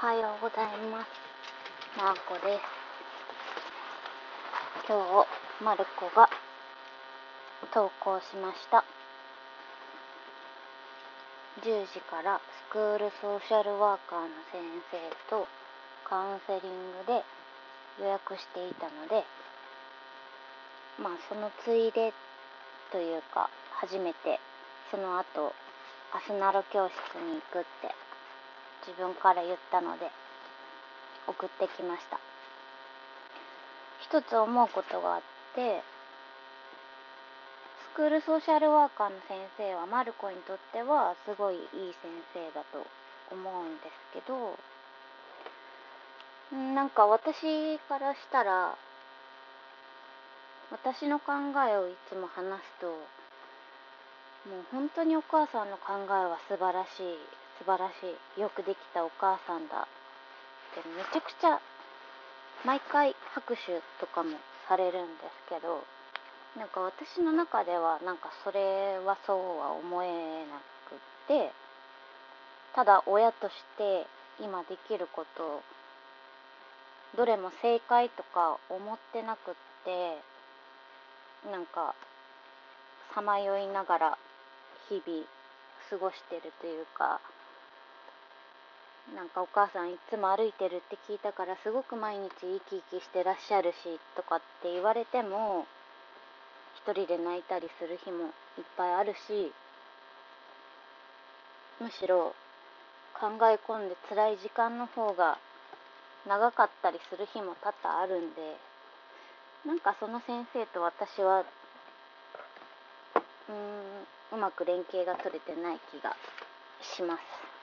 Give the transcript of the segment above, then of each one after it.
はようございます。マーコです。今日、マルコが投稿しました。10時からスクールソーシャルワーカーの先生とカウンセリングで予約していたので、まあそのついでというか、初めてその後、アスナロ教室に行くって自分から言ったので送ってきました。一つ思うことがあってスクールソーシャルワーカーの先生はマルコにとってはすごいいい先生だと思うんですけどなんか私からしたら私の考えをいつも話すともう本当にお母さんの考えは素晴らしい素晴らしい。よくできたお母さんだ。ってめちゃくちゃ毎回拍手とかもされるんですけどなんか私の中ではなんかそれはそうは思えなくってただ親として今できることどれも正解とか思ってなくってなんかさまよいながら日々過ごしてるというかなんかお母さんいつも歩いてるって聞いたからすごく毎日生き生きしてらっしゃるしとかって言われても一人で泣いたりする日もいっぱいあるしむしろ考え込んで辛い時間の方が長かったりする日も多々あるんでなんかその先生と私はうーんうまく連携が取れてない気がします。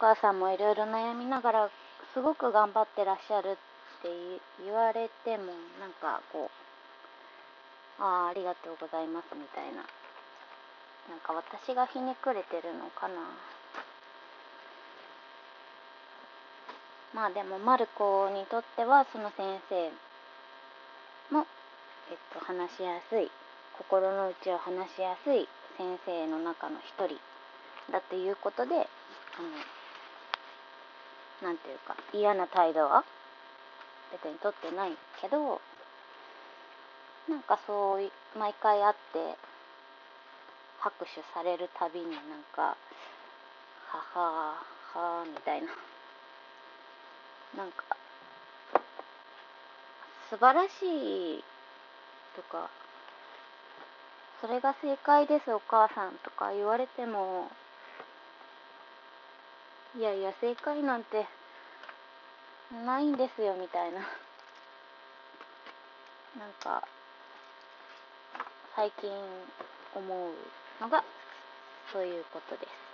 母さんもいろいろ悩みながらすごく頑張ってらっしゃるって言われてもなんかこうああありがとうございますみたいな。なんか私がひねくれてるのかな。まあでもマルコにとってはその先生も、えっと、話しやすい心の内を話しやすい先生の中の一人だということであの何ていうか嫌な態度は？別にとってないけどなんかそう毎回会って拍手されるたびになんか「ははーはー」みたいな。なんか素晴らしいとかそれが正解ですお母さんとか言われてもいやいや正解なんてないんですよみたいな。なんか最近思うのがそういうことです。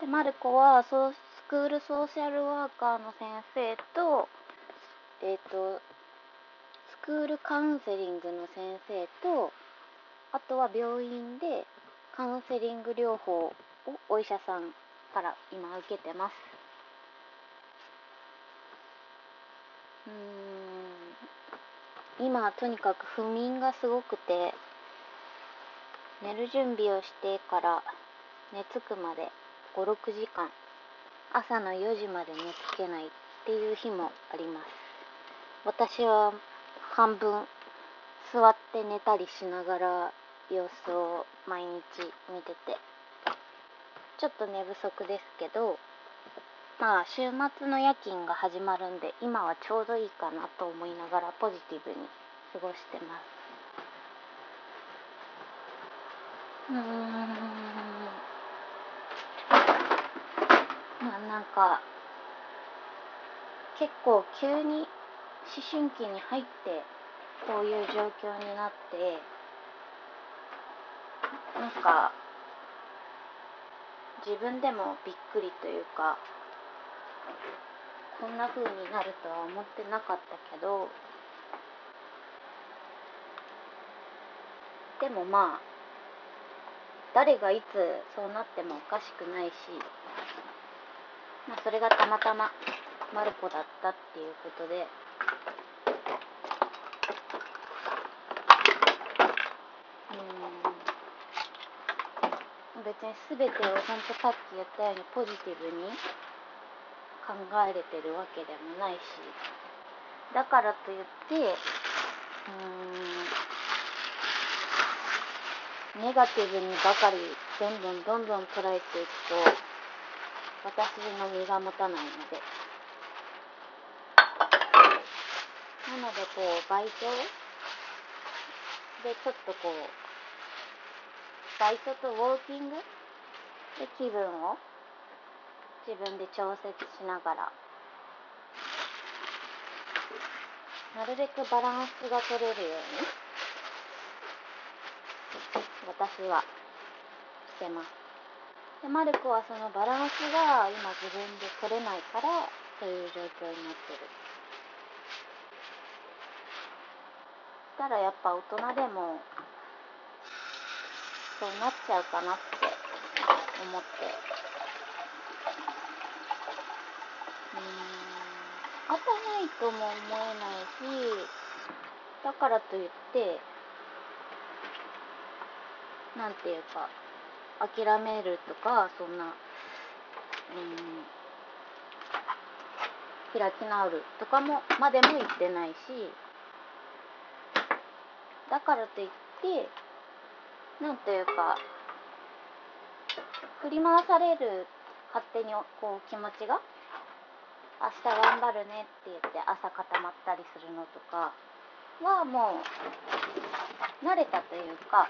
でマルコはソスクールソーシャルワーカーの先生とえっ、ー、とスクールカウンセリングの先生とあとは病院でカウンセリング療法をお医者さんから今受けてます。うん。今とにかく不眠がすごくて寝る準備をしてから寝つくまで56時間朝の4時まで寝つけないっていう日もあります。私は半分座って寝たりしながら様子を毎日見ててちょっと寝不足ですけどまあ週末の夜勤が始まるんで今はちょうどいいかなと思いながらポジティブに過ごしてます。うーん。まあなんか結構急に思春期に入ってこういう状況になってなんか自分でもびっくりというかこんな風になるとは思ってなかったけどでもまあ誰がいつそうなってもおかしくないし、まあ、それがたまたまマルコだったっていうことでうん別に全てを本当さっき言ったようにポジティブに考えれてるわけでもないしだからといってうーんネガティブにばかりどんどんどんどん捉えていくと私の身が持たないので。なのでこうバイトでちょっとこうバイトとウォーキング？で気分を？自分で調節しながら。なるべくバランスが取れるように。私は。してます。でマルコはそのバランスが今自分で取れないからそういう状況になってる。したらやっぱ大人でもそうなっちゃうかなって思って。うん。朝ないとも思えないしだからといってなんていうか諦めるとかそんなうん開き直るとかもまでも言ってないしだからといってなんというか振り回される勝手にこう気持ちが明日頑張るねって言って朝固まったりするのとかはもう慣れたというか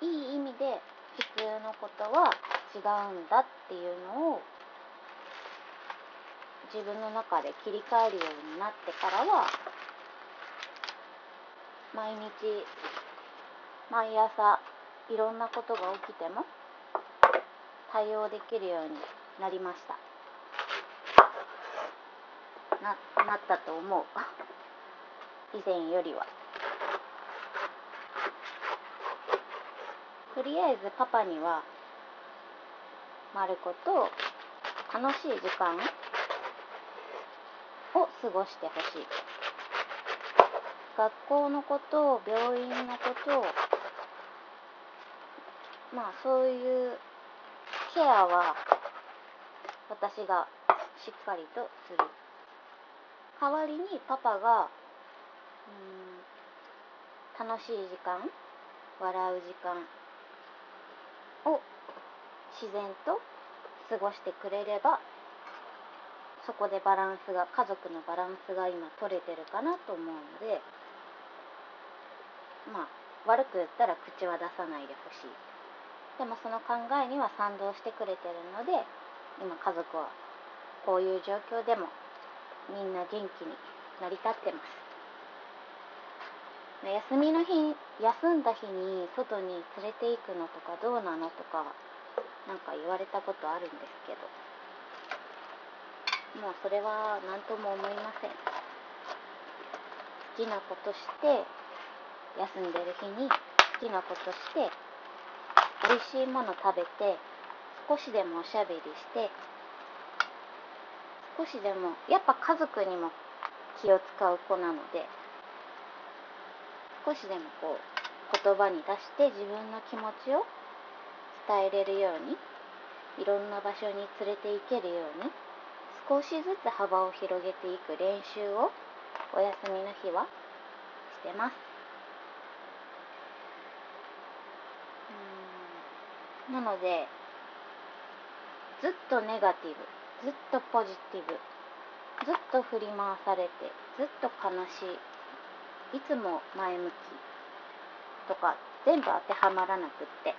いい意味で普通のことは違うんだっていうのを自分の中で切り替えるようになってからは毎日毎朝いろんなことが起きても対応できるようになりました。ななったと思う。以前よりは。とりあえずパパにはマルコと楽しい時間を過ごしてほしい。学校のことを病院のことをまあそういうケアは私がしっかりとする。代わりにパパがうん楽しい時間笑う時間を自然と過ごしてくれればそこでバランスが家族のバランスが今取れてるかなと思うのでまあ悪く言ったら口は出さないでほしい。でもその考えには賛同してくれてるので今家族はこういう状況でもみんな元気に成り立ってます。休みの日休んだ日に外に連れて行くのとかどうなのとかなんか言われたことあるんですけどもうそれは何とも思いません。好きなことして休んでる日に好きなことして美味しいもの食べて少しでもおしゃべりして少しでもやっぱ家族にも気を使う子なので少しでもこう言葉に出して自分の気持ちを伝えれるようにいろんな場所に連れて行けるように少しずつ幅を広げていく練習をお休みの日はしてます。なのでずっとネガティブずっとポジティブずっと振り回されてずっと悲しいいつも前向きとか全部当てはまらなくって。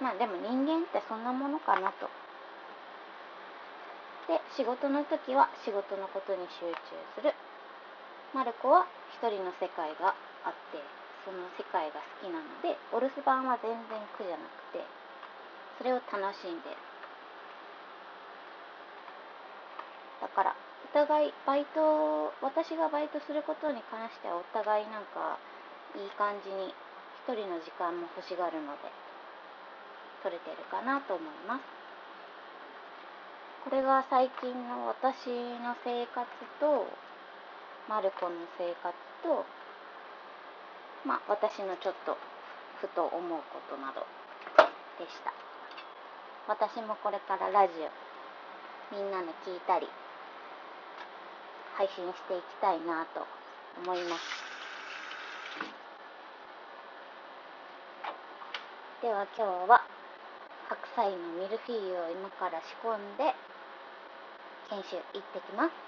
まあでも人間ってそんなものかなと。で仕事の時は仕事のことに集中する。マルコは一人の世界があってその世界が好きなのでお留守番は全然苦じゃなくてそれを楽しんでる。だからお互いバイト私がバイトすることに関してはお互いなんかいい感じに一人の時間も欲しがるので取れてるかなと思います。これが最近の私の生活とマルコの生活とまあ私のちょっとふと思うことなどでした。私もこれからラジオみんなの聞いたり配信していきたいなと思います。では今日は白菜のミルフィーユを今から仕込んで研修行ってきます。